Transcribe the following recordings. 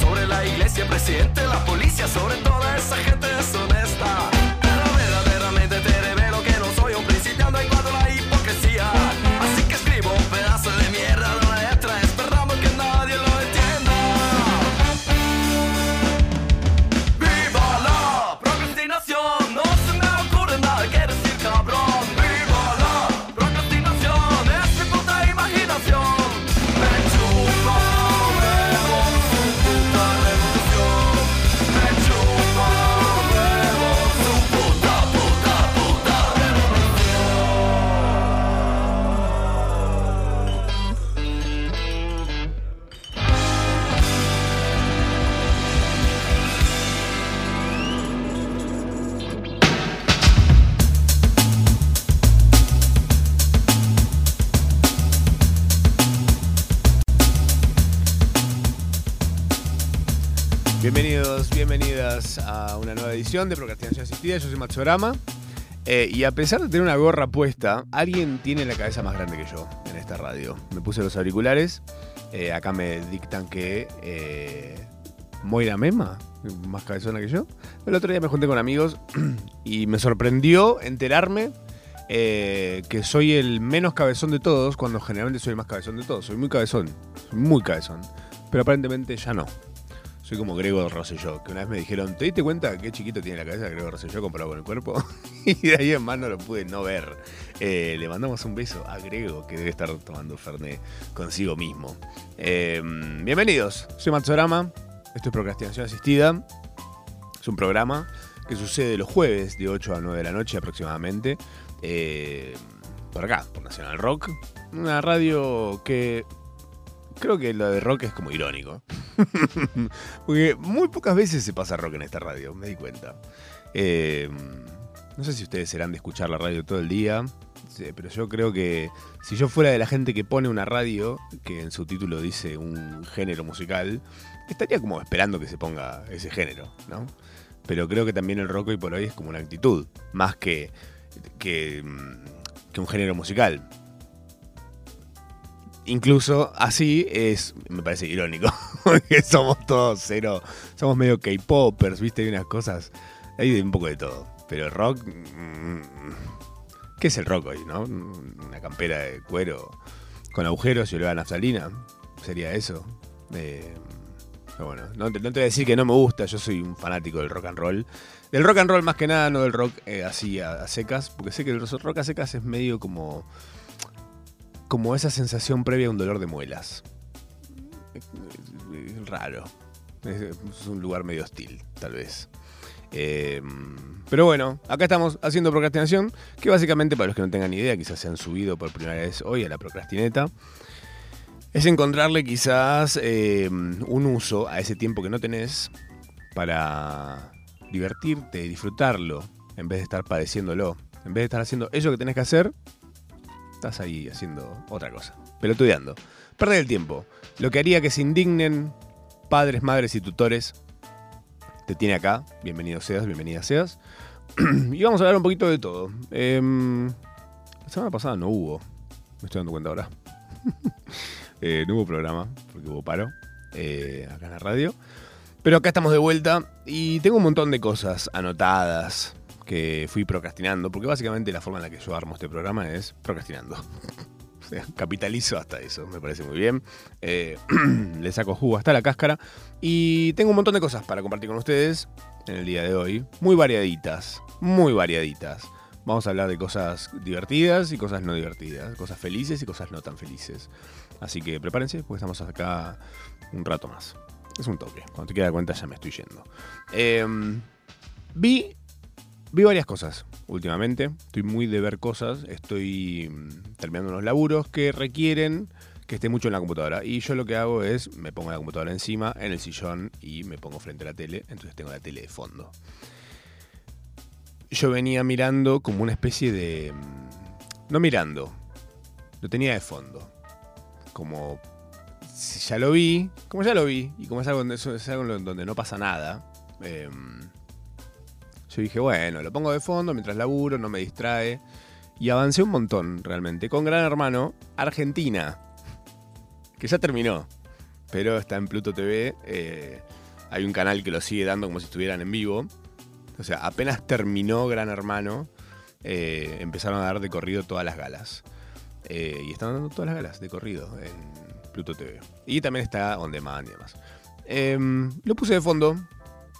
sobre la iglesia, presidente, la policía, sobre toda esa gente edición de Procrastinación Asistida. Yo soy Matsorama. Eh, y a pesar de tener una gorra puesta, alguien tiene la cabeza más grande que yo en esta radio. Me puse los auriculares. eh, acá me dictan que eh, Moira Mema, más cabezona que yo. El otro día me junté con amigos y me sorprendió enterarme eh, que soy el menos cabezón de todos cuando generalmente soy el más cabezón de todos. Soy muy cabezón, soy muy cabezón. Pero aparentemente ya no. Soy como Grego Rosselló, que una vez me dijeron, ¿te diste cuenta qué chiquito tiene la cabeza Grego Rosselló comparado con el cuerpo? y de ahí en más no lo pude no ver. Eh, le mandamos un beso a Grego, que debe estar tomando Fernet consigo mismo. Eh, bienvenidos, soy Matsorama, esto es Procrastinación Asistida. Es un programa que sucede los jueves de 8 a 9 de la noche aproximadamente. eh, por acá, por Nacional Rock. Una radio que creo que lo de rock es como irónico. Porque muy pocas veces se pasa rock en esta radio, me di cuenta. Eh, no sé si ustedes serán de escuchar la radio todo el día, pero yo creo que si yo fuera de la gente que pone una radio, que en su título dice un género musical, estaría como esperando que se ponga ese género, ¿no? Pero creo que también el rock hoy por hoy es como una actitud, más que, que, mm, que un género musical. Incluso así es, me parece irónico, porque somos todos cero, somos medio K-popers, viste, hay unas cosas, hay un poco de todo. Pero el rock, mm, ¿qué es el rock hoy, no? Una campera de cuero con agujeros y olor a naftalina, sería eso. Eh, pero bueno, no te, no te voy a decir que no me gusta, yo soy un fanático del rock and roll. Del rock and roll más que nada, no del rock eh, así a, a secas, porque sé que el rock a secas es medio como como esa sensación previa a un dolor de muelas. Es raro. Es, un lugar medio hostil, tal vez. Eh, pero bueno, acá estamos haciendo procrastinación, que básicamente para los que no tengan idea, quizás se han subido por primera vez hoy a la procrastineta, es encontrarle quizás eh, un uso a ese tiempo que no tenés para divertirte y disfrutarlo, en vez de estar padeciéndolo. En vez de estar haciendo eso que tenés que hacer, estás ahí haciendo otra cosa, pelotudeando. Perder el tiempo. Lo que haría que se indignen padres, madres y tutores. Te tiene acá. Bienvenido seas, bienvenida seas. y vamos a hablar un poquito de todo. Em, la semana pasada no hubo. Me estoy dando cuenta ahora. Eh, no hubo programa, porque hubo paro. eh, acá en la radio. Pero acá estamos de vuelta y tengo un montón de cosas anotadas que fui procrastinando, porque básicamente la forma en la que yo armo este programa es procrastinando. O sea, capitalizo hasta eso, me parece muy bien. Eh, le saco jugo hasta la cáscara. Y tengo un montón de cosas para compartir con ustedes en el día de hoy. Muy variaditas, muy variaditas. Vamos a hablar de cosas divertidas y cosas no divertidas, cosas felices y cosas no tan felices. Así que prepárense, porque estamos acá un rato más. Es un toque. Cuando te queda cuenta ya me estoy yendo. Eh, vi Vi varias cosas últimamente. Estoy muy de ver cosas. Estoy mm, terminando unos laburos que requieren que esté mucho en la computadora. Y yo lo que hago es me pongo la computadora encima, en el sillón y me pongo frente a la tele. Entonces tengo la tele de fondo. Yo venía mirando como una especie de... mm, No mirando. Lo tenía de fondo. Como... Ya lo vi. Como ya lo vi. Y como es algo, es donde no pasa nada. em, yo dije, bueno, lo pongo de fondo mientras laburo, no me distrae. Y avancé un montón, realmente. Con Gran Hermano, Argentina. Que ya terminó. pero está en Pluto TV. eh, hay un canal que lo sigue dando como si estuvieran en vivo. O sea, apenas terminó Gran Hermano, eh, empezaron a dar de corrido todas las galas. Eh, y están dando todas las galas de corrido en Pluto TV. Y también está On Demand y demás. Em, lo puse de fondo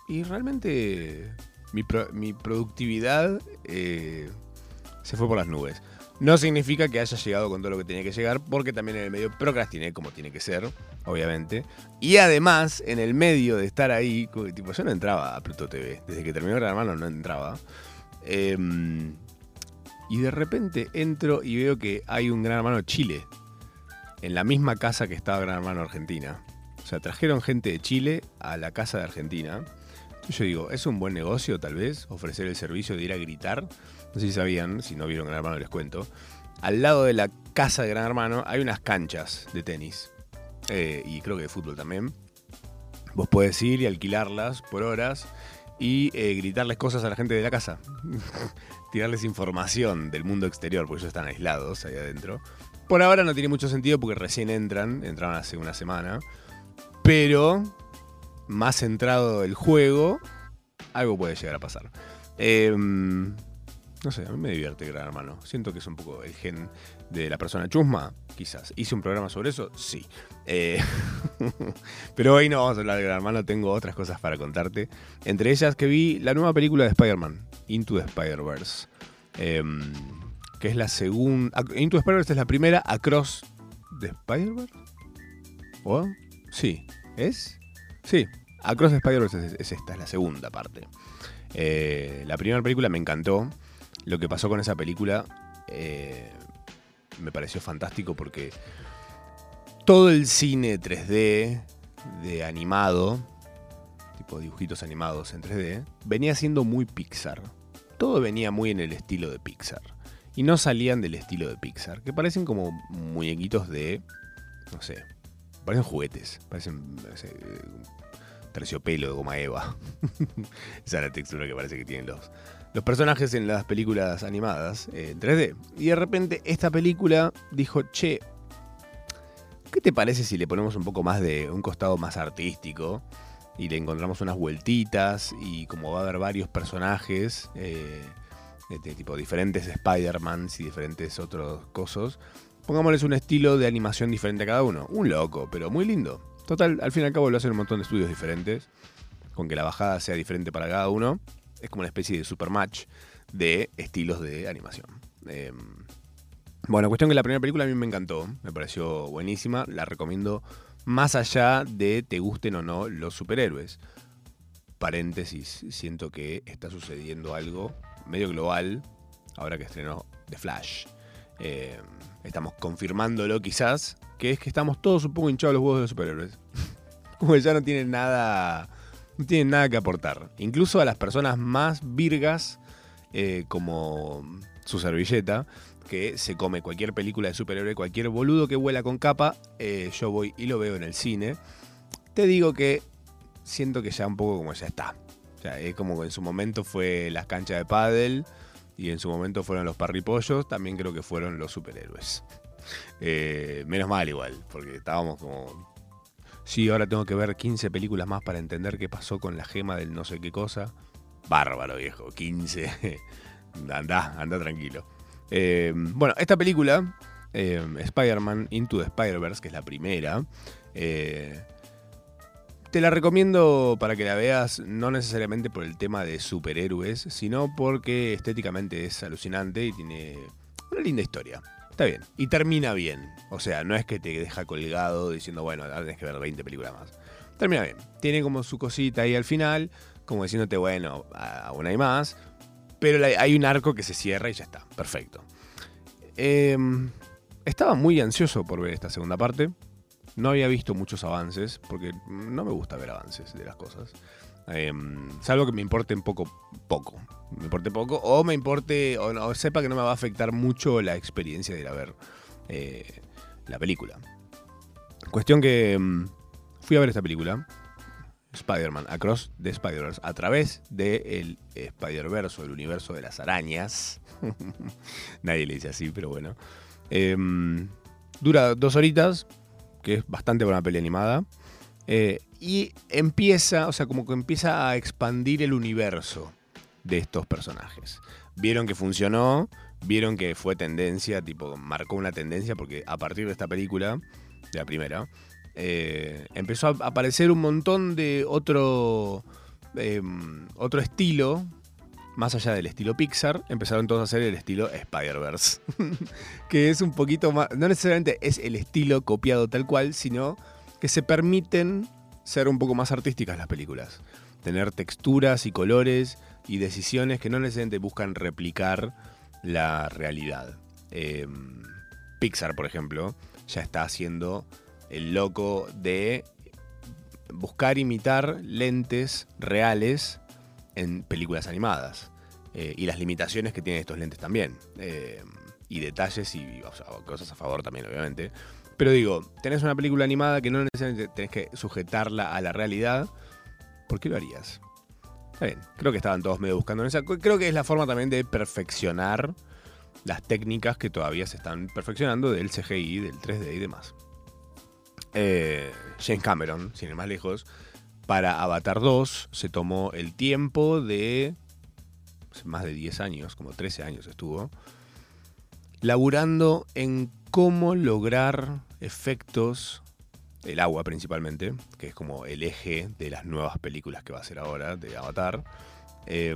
y realmente mi, pro- mi productividad eh, se fue por las nubes. No significa que haya llegado con todo lo que tenía que llegar, porque también en el medio procrastiné como tiene que ser, obviamente. Y además, en el medio de estar ahí, tipo, yo no entraba a Pluto TV. Desde que terminó Gran Hermano no entraba. Em, y de repente entro y veo que hay un Gran Hermano Chile. En la misma casa que estaba Gran Hermano Argentina. O sea, trajeron gente de Chile a la casa de Argentina. Yo digo, ¿es un buen negocio tal vez ofrecer el servicio de ir a gritar? No sé si sabían, si no vieron Gran Hermano les cuento. Al lado de la casa de Gran Hermano hay unas canchas de tenis. eh, y creo que de fútbol también. Vos podés ir y alquilarlas por horas y eh, gritarles cosas a la gente de la casa. Tirarles información del mundo exterior, porque ellos están aislados ahí adentro. Por ahora no tiene mucho sentido porque recién entran, entraron hace una semana. Pero más centrado el juego, algo puede llegar a pasar. Em, no sé, a mí me divierte Gran Hermano. Siento que es un poco el gen de la persona chusma, quizás. ¿Hice un programa sobre eso? Sí. Eh, pero hoy no vamos a hablar de Gran Hermano, tengo otras cosas para contarte. Entre ellas que vi la nueva película de Spider-Man, Into the Spider-Verse. Em, que es la segunda... Into the Spider-Verse es la primera, Across the Spider-Verse. ¿O? Sí. ¿Es? Sí. Across the Spider-Verse es, es esta, es la segunda parte. Eh, la primera película me encantó. Lo que pasó con esa película eh, me pareció fantástico porque todo el cine 3D de animado, tipo dibujitos animados en 3D, venía siendo muy Pixar. Todo venía muy en el estilo de Pixar. Y no salían del estilo de Pixar, que parecen como muñequitos de, no sé, parecen juguetes, parecen terciopelo de goma eva. Esa es la textura que parece que tienen los, los personajes en las películas animadas eh, en 3D. Y de repente esta película dijo, che, ¿qué te parece si le ponemos un poco más de un costado más artístico? Y le encontramos unas vueltitas y como va a haber varios personajes, eh, de, de tipo diferentes Spider-Mans y diferentes otros cosos, pongámosles un estilo de animación diferente a cada uno. Un loco, pero muy lindo. Total, al fin y al cabo lo hacen un montón de estudios diferentes, con que la bajada sea diferente para cada uno. Es como una especie de supermatch de estilos de animación. Eh, bueno, cuestión que la primera película a mí me encantó, me pareció buenísima, la recomiendo más allá de te gusten o no los superhéroes. Paréntesis, siento que está sucediendo algo medio global ahora que estrenó The Flash. Eh, estamos confirmándolo quizás, que es que estamos todos un poco hinchados los huevos de los superhéroes. Como ya no tienen nada, no tienen nada que aportar. Incluso a las personas más virgas, eh, como su servilleta, que se come cualquier película de superhéroe, cualquier boludo que vuela con capa, eh, yo voy y lo veo en el cine. Te digo que siento que ya un poco como ya está. O sea, es como que en su momento fue las canchas de pádel y en su momento fueron los parripollos, también creo que fueron los superhéroes. Eh, menos mal igual, porque estábamos como... Sí, ahora tengo que ver 15 películas más para entender qué pasó con la gema del no sé qué cosa. Bárbaro, viejo, 15. anda, anda tranquilo. Eh, bueno, esta película, eh, Spider-Man Into the Spider-Verse, que es la primera, te la recomiendo para que la veas, no necesariamente por el tema de superhéroes, sino porque estéticamente es alucinante y tiene una linda historia. Está bien. Y termina bien. O sea, no es que te deja colgado diciendo, bueno, ahora tenés que ver 20 películas más. Termina bien. Tiene como su cosita ahí al final, como diciéndote, bueno, aún hay más. Pero hay un arco que se cierra y ya está. Perfecto. Eh, estaba muy ansioso por ver esta segunda parte. No había visto muchos avances, porque no me gusta ver avances de las cosas. Eh, salvo que me importe un poco, poco. Me importe poco, o me importe, o, no, sepa que no me va a afectar mucho la experiencia de ir a ver eh, la película. Cuestión que um, fui a ver esta película, Spider-Man Across the Spider-Verse, a través del de Spider-Verse, el universo de las arañas. Nadie le dice así, pero bueno. Eh, dura dos horitas, que es bastante una peli animada. Eh, y empieza, o sea, como que empieza a expandir el universo de estos personajes. Vieron que funcionó, vieron que fue tendencia, tipo, marcó una tendencia, porque a partir de esta película, de la primera, eh, empezó a aparecer un montón de otro, eh, otro estilo, más allá del estilo Pixar, empezaron todos a hacer el estilo Spider-Verse. que es un poquito más, no necesariamente es el estilo copiado tal cual, sino que se permiten ser un poco más artísticas las películas. Tener texturas y colores y decisiones que no necesariamente buscan replicar la realidad. Eh, Pixar, por ejemplo, ya está haciendo el loco de buscar imitar lentes reales en películas animadas. eh, y las limitaciones que tienen estos lentes también. eh, y detalles y cosas a favor también, obviamente. Pero digo, tenés una película animada que no necesariamente tenés que sujetarla a la realidad. ¿Por qué lo harías? Está bien, creo que estaban todos medio buscando en esa. Creo que es la forma también de perfeccionar las técnicas que todavía se están perfeccionando del CGI, del 3D y demás. Eh, James Cameron, sin ir más lejos, para Avatar 2 se tomó el tiempo de más de 10 años, como 13 años estuvo, laburando en cómo lograr efectos, el agua principalmente, que es como el eje de las nuevas películas que va a hacer ahora, de Avatar. Eh,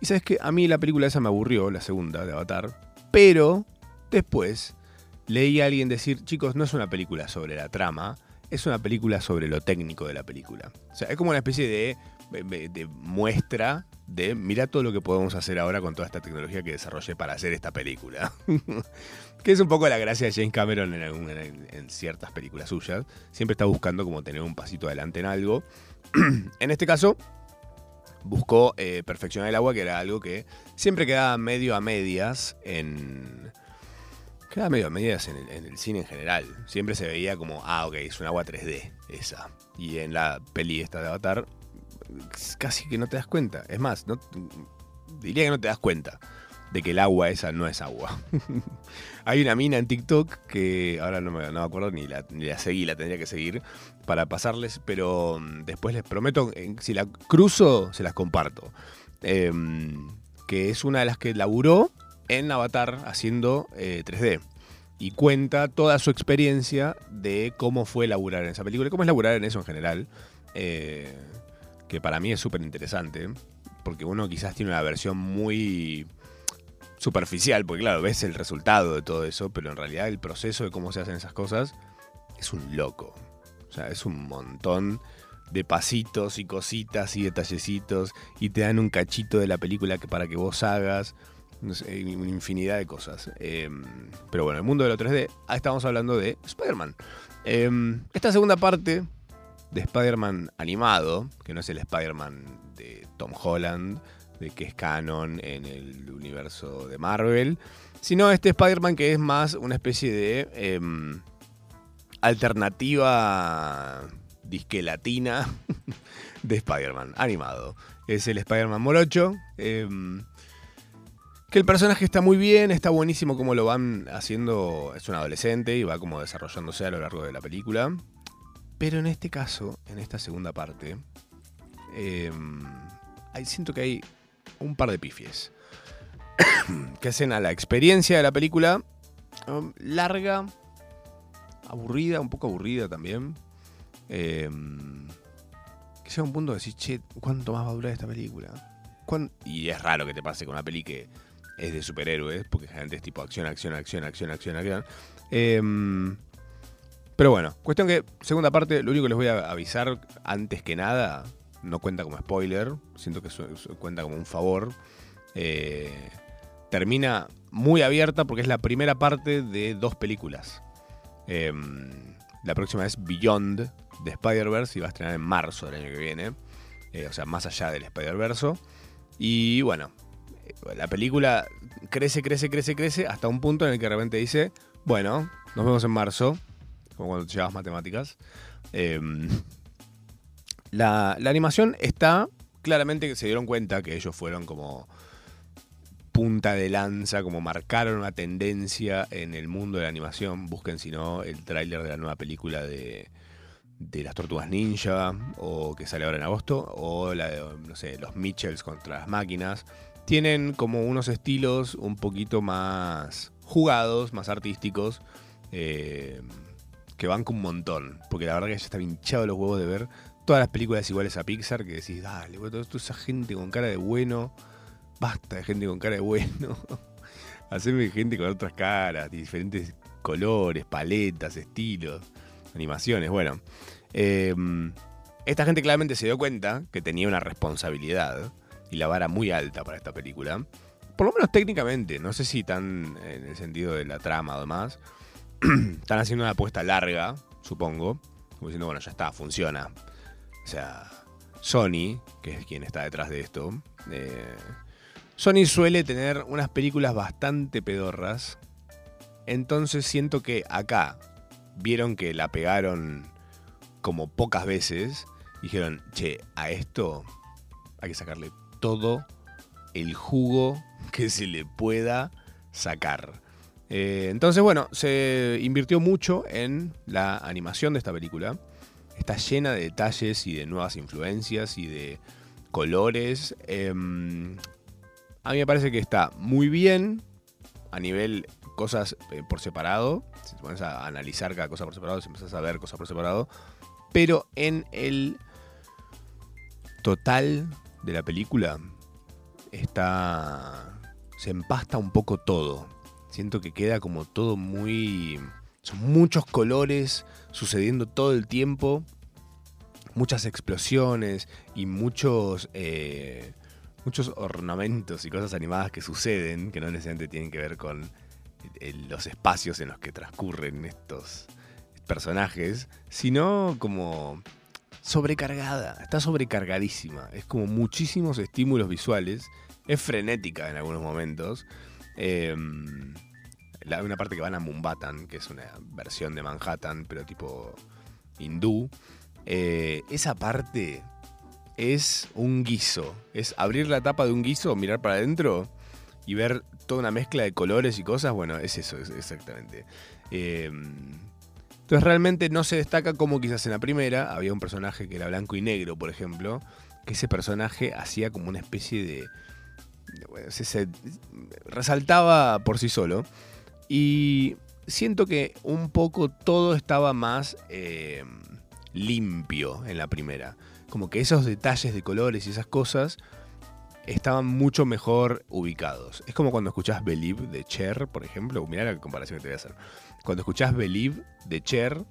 y sabes que a mí la película esa me aburrió, la segunda de Avatar, pero después leí a alguien decir, chicos, no es una película sobre la trama, es una película sobre lo técnico de la película. O sea, es como una especie de, de, muestra de, mira todo lo que podemos hacer ahora con toda esta tecnología que desarrollé para hacer esta película. que es un poco la gracia de James Cameron en ciertas películas suyas. Siempre está buscando como tener un pasito adelante en algo. en este caso, buscó eh, perfeccionar el agua, que era algo que siempre quedaba medio a medias en... Quedaba medio a medias en el, en el cine en general. Siempre se veía como, ah, ok, es un agua 3D, esa. Y en la peli esta de Avatar, casi que no te das cuenta. Es más, diría que no te das cuenta de que el agua esa no es agua. Hay una mina en TikTok que ahora no me, no me acuerdo ni la, ni la seguí, la tendría que seguir para pasarles, pero mm, después les prometo, si la cruzo, se las comparto. Em, que es una de las que laburó en Avatar haciendo eh, 3D. Y cuenta toda su experiencia de cómo fue laburar en esa película y cómo es laburar en eso en general. eh, que para mí es súper interesante. Porque uno quizás tiene una versión muy superficial, porque claro, ves el resultado de todo eso, pero en realidad el proceso de cómo se hacen esas cosas es un loco. O sea, es un montón de pasitos y cositas y detallecitos y te dan un cachito de la película que para que vos hagas. No una infinidad de cosas. Eh, pero bueno, el mundo de lo 3D, ahí estamos hablando de Spider-Man. Eh, esta segunda parte de Spider-Man animado, que no es el Spider-Man de Tom Holland, de que es canon en el universo de Marvel, sino este Spider-Man que es más una especie de em, alternativa disque latina de Spider-Man animado. Es el Spider-Man morocho. em, que el personaje está muy bien, está buenísimo como lo van haciendo. Es un adolescente y va como desarrollándose a lo largo de la película. Pero en este caso, en esta segunda parte, ahí siento que hay un par de pifies que hacen a la experiencia de la película um, larga, aburrida, un poco aburrida también. Em, que llega un punto de decir, che, ¿cuánto más va a durar esta película? ¿Cuán-?" Y es raro que te pase con una peli que es de superhéroes, porque generalmente es tipo acción, acción, acción, acción, acción, acción. Em, pero bueno, cuestión que, segunda parte, lo único que les voy a avisar antes que nada, no cuenta como spoiler, siento que cuenta como un favor. Eh, termina muy abierta porque es la primera parte de dos películas. Em, la próxima es Beyond de Spider-Verse y va a estrenar en marzo del año que viene. Eh, o sea, más allá del Spider-Verse. Y bueno, la película crece, crece, crece, crece hasta un punto en el que de repente dice, bueno, nos vemos en marzo, como cuando llevas matemáticas. Em, la, la animación está, claramente que se dieron cuenta que ellos fueron como punta de lanza, como marcaron una tendencia en el mundo de la animación. Busquen si no el tráiler de la nueva película de, de las Tortugas Ninja, o que sale ahora en agosto, o la de, no sé, los Mitchells contra las máquinas. Tienen como unos estilos un poquito más jugados, más artísticos, eh, que van con un montón. Porque la verdad que ya está hinchado los huevos de ver todas las películas iguales a Pixar, que decís, dale, toda esa gente con cara de bueno, basta de gente con cara de bueno. Hacerme gente con otras caras, diferentes colores, paletas, estilos, animaciones. Bueno, eh, esta gente claramente se dio cuenta que tenía una responsabilidad y la vara muy alta para esta película. Por lo menos técnicamente, no sé si tan en el sentido de la trama o demás. Están haciendo una apuesta larga, supongo. Como diciendo, bueno, ya está, funciona. O sea, Sony, que es quien está detrás de esto, eh, Sony suele tener unas películas bastante pedorras. Entonces siento que acá vieron que la pegaron como pocas veces. Dijeron, che, a esto hay que sacarle todo el jugo que se le pueda sacar. Eh, entonces, bueno, se invirtió mucho en la animación de esta película. Está llena de detalles y de nuevas influencias y de colores. Em, a mí me parece que está muy bien a nivel cosas eh, por separado. Si te pones a analizar cada cosa por separado, si empiezas a ver cosas por separado. Pero en el total de la película está. se empasta un poco todo. Siento que queda como todo muy. Son muchos colores sucediendo todo el tiempo. Muchas explosiones y muchos. eh, muchos ornamentos y cosas animadas que suceden, que no necesariamente tienen que ver con el- los espacios en los que transcurren estos personajes, sino como sobrecargada, está sobrecargadísima, es como muchísimos estímulos visuales, es frenética en algunos momentos. Eh, una parte que van a Mumbatan, que es una versión de Manhattan, pero tipo hindú. Eh, esa parte es un guiso. Es abrir la tapa de un guiso, mirar para adentro y ver toda una mezcla de colores y cosas. Bueno, es eso, es exactamente. Eh, entonces realmente no se destaca como quizás en la primera. Había un personaje que era blanco y negro, por ejemplo. Que ese personaje hacía como una especie de... se- resaltaba por sí solo. Y siento que un poco todo estaba más eh, limpio en la primera. Como que esos detalles de colores y esas cosas estaban mucho mejor ubicados. Es como cuando escuchás Believe de Cher, por ejemplo. Mirá la comparación que te voy a hacer. Cuando escuchás Believe de Cher,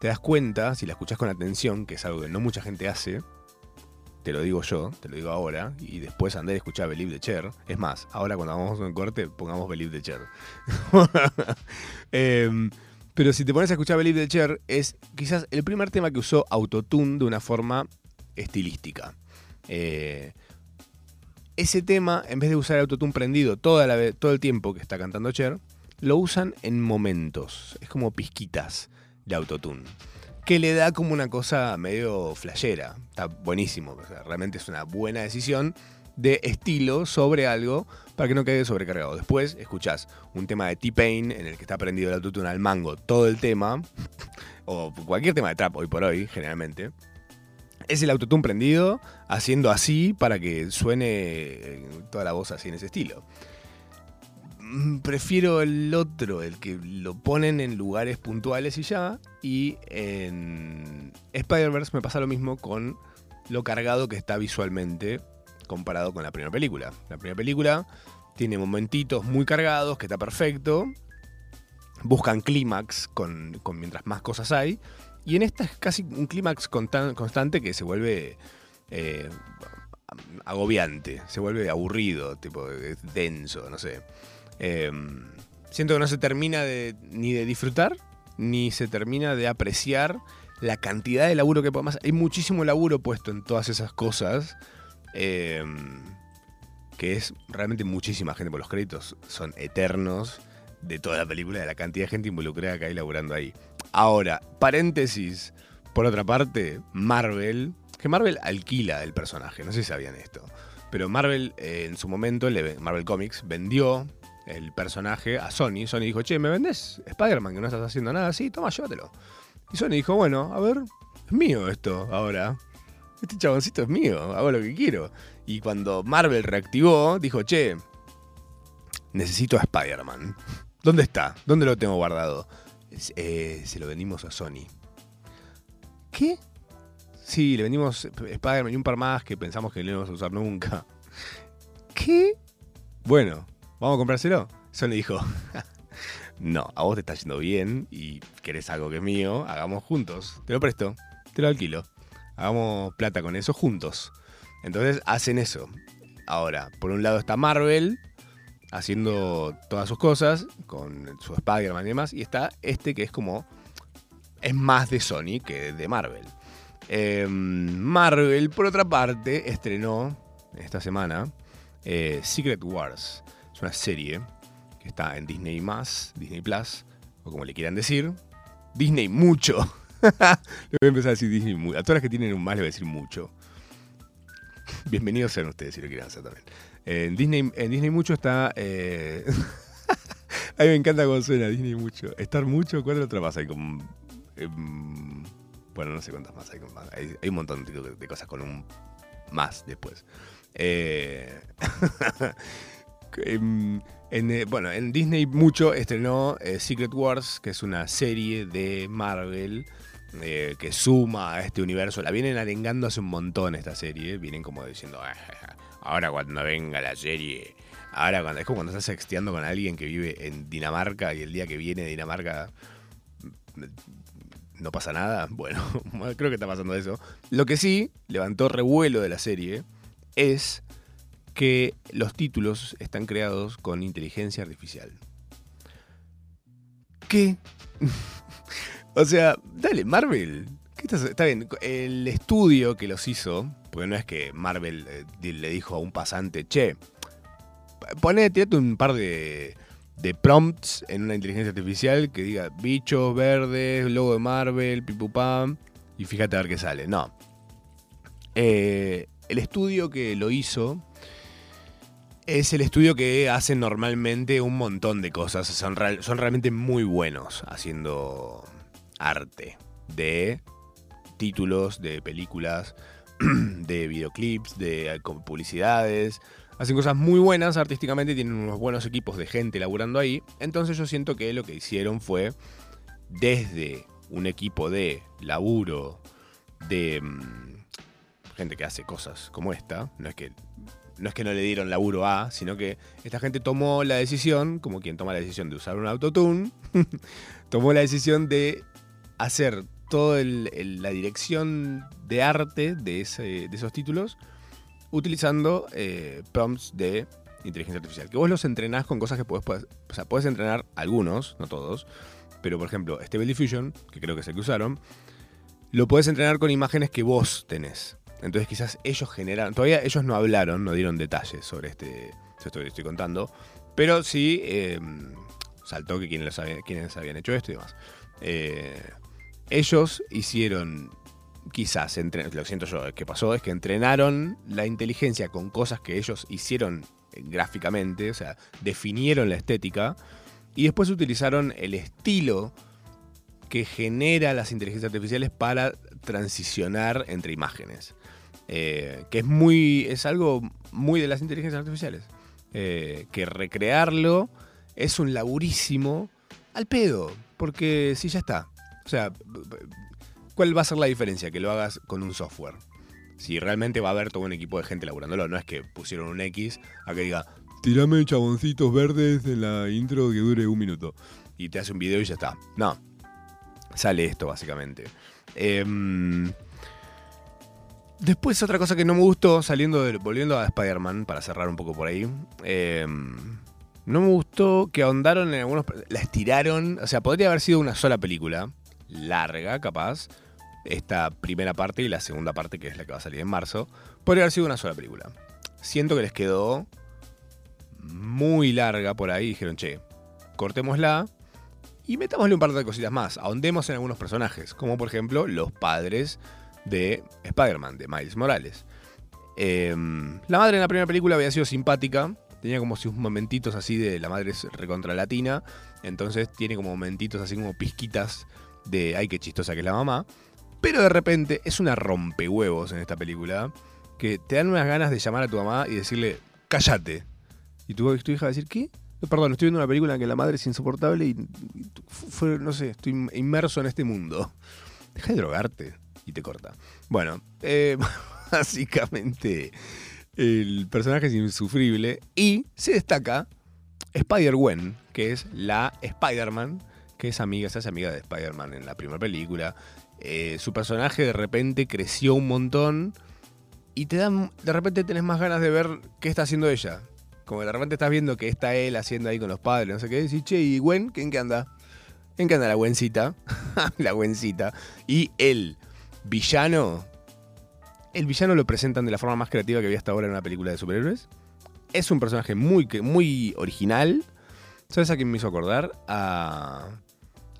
te das cuenta, si la escuchás con atención, que es algo que no mucha gente hace, te lo digo yo, te lo digo ahora, y después andar a escuchar Believe de Cher. Es más, ahora cuando vamos a un corte, pongamos Believe de Cher. Em, pero si te pones a escuchar Believe de Cher, es quizás el primer tema que usó Autotune de una forma estilística. Eh, ese tema, en vez de usar autotune prendido toda la todo el tiempo que está cantando Cher, lo usan en momentos. Es como pizquitas de autotune. Que le da como una cosa medio flashera. Está buenísimo. realmente es una buena decisión de estilo sobre algo para que no quede sobrecargado. Después escuchás un tema de T-Pain en el que está prendido el autotune al mango todo el tema. o cualquier tema de trap hoy por hoy, generalmente es el autotune prendido, haciendo así para que suene eh, toda la voz así en ese estilo. Mm, Prefiero el otro, el que lo ponen en lugares puntuales y ya. Y en Spider-Verse me pasa lo mismo con lo cargado que está visualmente comparado con la primera película. La primera película tiene momentitos muy cargados, que está perfecto. Buscan clímax con, con mientras más cosas hay. Y en esta es casi un clímax constan- constante que se vuelve eh, agobiante, se vuelve aburrido, tipo denso, no sé. Eh, siento que no se termina de, ni de disfrutar, ni se termina de apreciar la cantidad de laburo que podemos. Hay muchísimo laburo puesto en todas esas cosas. eh, que es realmente muchísima gente, por los créditos son eternos de toda la película, de la cantidad de gente involucrada que hay laburando ahí. Ahora, paréntesis, por otra parte, Marvel, que Marvel alquila el personaje, no sé si sabían esto, pero Marvel eh, en su momento, Marvel Comics, vendió el personaje a Sony. Sony dijo, che, ¿me vendés Spider-Man que no estás haciendo nada? Sí, toma, llévatelo. Y Sony dijo, bueno, a ver, es mío esto ahora. Este chaboncito es mío, hago lo que quiero. Y cuando Marvel reactivó, dijo, che, necesito a Spider-Man. ¿Dónde está? ¿Dónde lo tengo guardado? Eh, se lo vendimos a Sony. ¿Qué? Sí, le vendimos Spider-Man y un par más que pensamos que no íbamos a usar nunca. ¿Qué? Bueno, ¿vamos a comprárselo? Sony dijo, no, a vos te está yendo bien y querés algo que es mío, hagamos juntos. Te lo presto, te lo alquilo. Hagamos plata con eso juntos. Entonces hacen eso. Ahora, por un lado está Marvel haciendo todas sus cosas con su Spider-Man y demás. Y está este que es como. Es más de Sony que de Marvel. Eh, Marvel, por otra parte, estrenó esta semana eh, Secret Wars. Es una serie que está en Disney Disney Plus, o como le quieran decir. Disney mucho. le voy a empezar a decir Disney mucho. A todas las que tienen un más le voy a decir mucho. Bienvenidos sean ustedes si lo quieren hacer también. En Disney, en Disney mucho está. eh, a mí me encanta cómo suena Disney mucho. Estar mucho, ¿cuál otra más hay con. em, bueno, no sé cuántas más hay con más. Hay un montón de, de cosas con un más después. Eh, en, eh, bueno, en Disney mucho estrenó eh, Secret Wars, que es una serie de Marvel eh, que suma a este universo. La vienen arengando hace un montón esta serie. Vienen como diciendo, "Ah, ahora cuando venga la serie. Ahora cuando es como cuando estás sexteando con alguien que vive en Dinamarca y el día que viene de Dinamarca mm, no pasa nada. Bueno, creo que está pasando eso. Lo que sí levantó revuelo de la serie es que los títulos están creados con inteligencia artificial. ¿Qué? o sea, dale, Marvel. ¿Qué estás- está bien, el estudio que los hizo, porque no es que Marvel eh, le dijo a un pasante, che, poné, tirate un par de, de prompts en una inteligencia artificial que diga bichos verdes, logo de Marvel, pipupam, y fíjate a ver qué sale. No. Eh, el estudio que lo hizo es el estudio que hace normalmente un montón de cosas. Son, real- son realmente muy buenos haciendo arte de títulos, de películas, de videoclips, de eh, publicidades. Hacen cosas muy buenas artísticamente, tienen unos buenos equipos de gente laburando ahí. Entonces yo siento que lo que hicieron fue desde un equipo de laburo, de mm, gente que hace cosas como esta, no es que no es que no le dieron laburo a, sino que esta gente tomó la decisión, como quien toma la decisión de usar un autotune, tomó la decisión de hacer toda la dirección de arte de, esos títulos utilizando eh, prompts de inteligencia artificial. Que vos los entrenás con cosas que podés- o sea, podés entrenar algunos, no todos, pero por ejemplo, Stable Diffusion, que creo que es el que usaron, lo podés entrenar con imágenes que vos tenés. Entonces quizás ellos generaron, todavía ellos no hablaron, no dieron detalles sobre este, esto que estoy contando, pero sí eh, saltó que quienes, los habían, habían hecho esto y demás. Eh, ellos hicieron, quizás, lo siento yo, que pasó es que entrenaron la inteligencia con cosas que ellos hicieron eh, gráficamente, o sea, definieron la estética y después utilizaron el estilo que genera las inteligencias artificiales para transicionar entre imágenes. Eh, que es muy. es algo muy de las inteligencias artificiales. Eh, que recrearlo es un laburísimo al pedo. Porque sí, ya está. O sea, ¿cuál va a ser la diferencia? Que lo hagas con un software. Si realmente va a haber todo un equipo de gente laburándolo, no es que pusieron un X a que diga, tirame chaboncitos verdes en la intro que dure un minuto. Y te hace un video y ya está. No. Sale esto, básicamente. Em, después, otra cosa que no me gustó, saliendo volviendo a Spider-Man, para cerrar un poco por ahí. em, no me gustó que ahondaron en algunos. La estiraron. O sea, podría haber sido una sola película. Larga, capaz. Esta primera parte y la segunda parte, que es la que va a salir en marzo. Podría haber sido una sola película. Siento que les quedó muy larga por ahí. Dijeron, che, cortémosla y metámosle un par de cositas más. Ahondemos en algunos personajes, como por ejemplo los padres de Spider-Man, de Miles Morales. Eh, la madre en la primera película había sido simpática, tenía como sus momentitos así de la madre es recontra latina, entonces tiene como momentitos así como pizquitas de ay qué chistosa que es la mamá. Pero de repente es una rompehuevos en esta película que te dan unas ganas de llamar a tu mamá y decirle, cállate. Y tu, tu hija va a decir, ¿qué? Perdón, estoy viendo una película en que la madre es insoportable y, fue, no sé, estoy inmerso en este mundo. Deja de drogarte y te corta. Bueno, eh, básicamente el personaje es insufrible y se destaca Spider-Gwen, que es la Spider-Man, que es amiga, se hace amiga de Spider-Man en la primera película. Eh, su personaje de repente creció un montón y te dan, de repente tenés más ganas de ver qué está haciendo ella. Como de repente estás viendo que está él haciendo ahí con los padres, no sé qué, decís, che, ¿y Gwen? ¿En qué anda? ¿En qué anda la Gwencita? la Gwencita. Y el villano, el villano lo presentan de la forma más creativa que vi hasta ahora en una película de superhéroes. Es un personaje muy, muy original. ¿Sabes a quién me hizo acordar? A,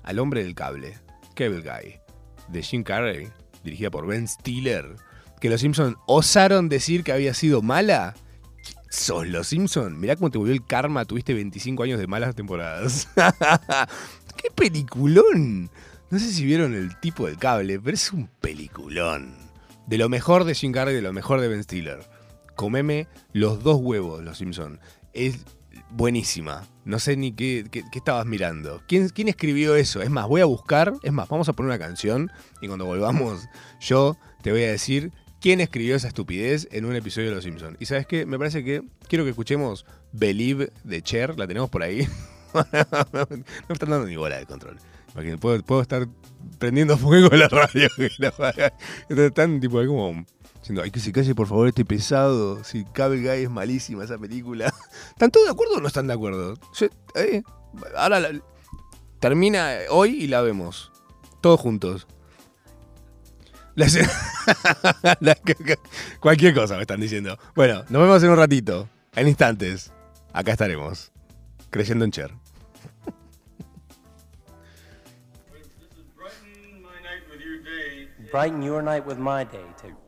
al hombre del cable, Cable Guy, de Jim Carrey, dirigida por Ben Stiller. Que los Simpsons osaron decir que había sido mala. Sos los Simpsons. Mirá cómo te volvió el karma. Tuviste 25 años de malas temporadas. ¡Qué peliculón! No sé si vieron el tipo del cable, pero es un peliculón. De lo mejor de Jim Carrey, de lo mejor de Ben Stiller. Comeme los dos huevos, los Simpson. Es buenísima. No sé ni qué, qué- qué estabas mirando. ¿Quién, ¿Quién escribió eso? Es más, voy a buscar. Es más, vamos a poner una canción. Y cuando volvamos, yo te voy a decir quién escribió esa estupidez en un episodio de Los Simpsons. Y sabes qué? Me parece que quiero que escuchemos Believe de Cher. La tenemos por ahí. no me están dando ni bola de control. Puedo, puedo estar prendiendo fuego en la radio. Están tipo como diciendo, ay, que se calle por favor este pesado. Si Cable Guy es malísima esa película. ¿Están todos de acuerdo o no están de acuerdo? Eh, ahora la- termina hoy y la vemos. Todos juntos. La escena- cualquier cosa me están diciendo. Bueno, nos vemos en un ratito. En instantes. Acá estaremos. Creyendo en Cher. Brighten my night with your day. Brighten your night with my day, too.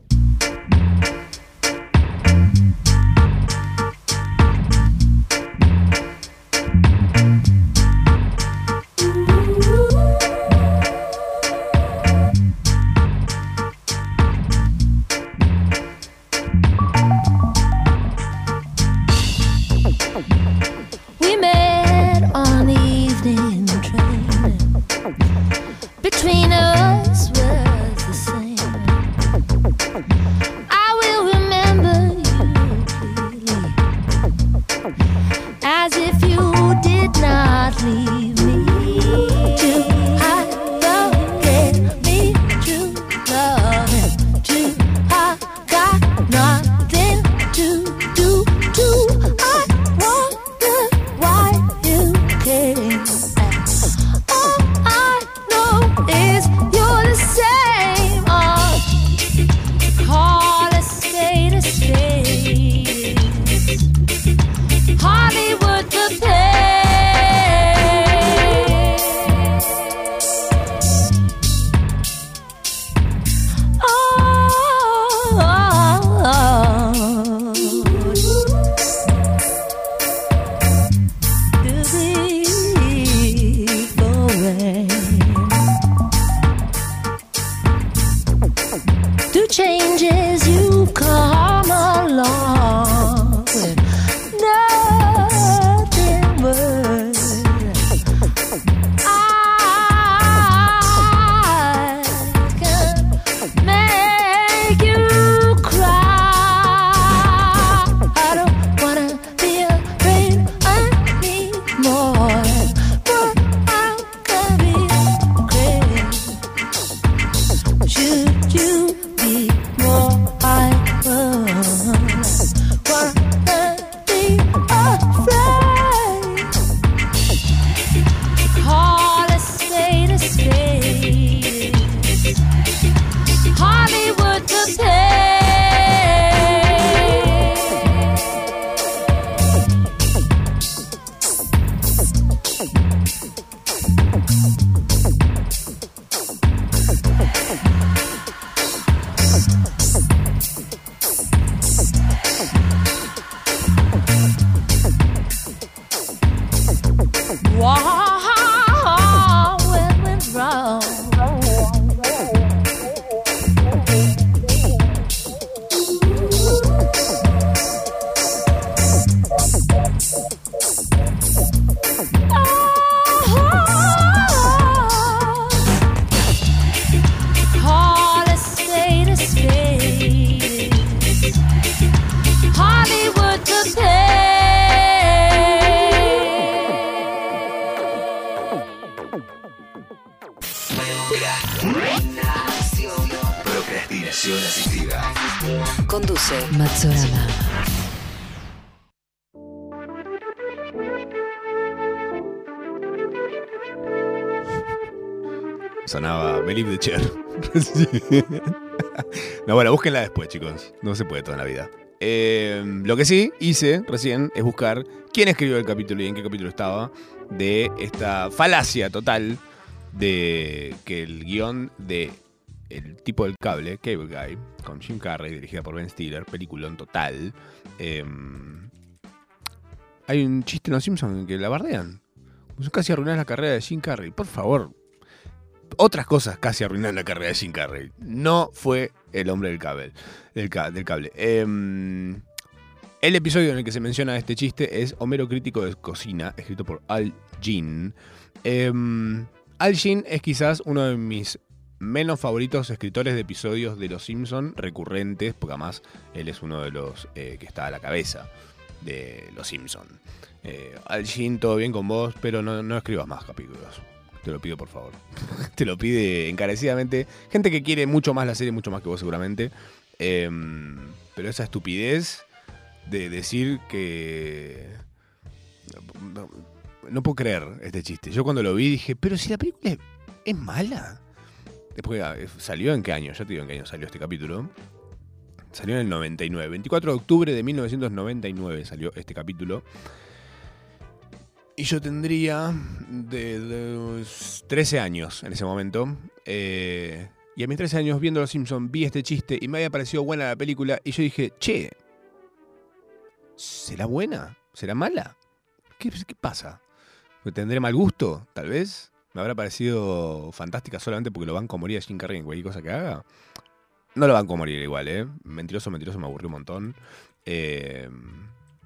Procrastinación asistida. Conduce Matsorama. Sonaba Believe the Chair. no, bueno, búsquenla después, chicos. No se puede toda la vida. Eh, lo que sí hice recién es buscar quién escribió el capítulo y en qué capítulo estaba de esta falacia total de que el guion de El tipo del cable, Cable Guy, con Jim Carrey, dirigida por Ben Stiller, peliculón total. eh, hay un chiste en Los Simpsons en que la bardean. Pues casi arruinás la carrera de Jim Carrey. Por favor, otras cosas casi arruinaron la carrera de Jim Carrey. No fue el hombre del cable. Del, ca- del cable. Em, el episodio en el que se menciona este chiste es Homero Crítico de Cocina, escrito por Al Jean. Em, Al es quizás uno de mis menos favoritos escritores de episodios de Los Simpson recurrentes, porque además él es uno de los eh, que está a la cabeza de Los Simpson. Eh, Al Jean, todo bien con vos, pero no, no escribas más capítulos. Te lo pido por favor. Te lo pide encarecidamente. Gente que quiere mucho más la serie, mucho más que vos seguramente. Em, pero esa estupidez de decir que... puedo creer este chiste. Yo cuando lo vi dije, pero si la película es, mala. Después ah, salió en qué año, ya te digo en qué año salió este capítulo. Salió en el 99. 24 de octubre de 1999 salió este capítulo. Y yo tendría de, de 13 años en ese momento. Eh, y a mis 13 años viendo Los Simpsons vi este chiste y me había parecido buena la película. Y yo dije, che, ¿será buena? ¿Será mala? ¿Qué, qué pasa? ¿Tendré mal gusto? Tal vez. ¿Me habrá parecido fantástica solamente porque lo banco a morir a Jim Carrey en cualquier cosa que haga? No lo banco a morir igual, ¿eh? Mentiroso, mentiroso me aburrió un montón. Eh,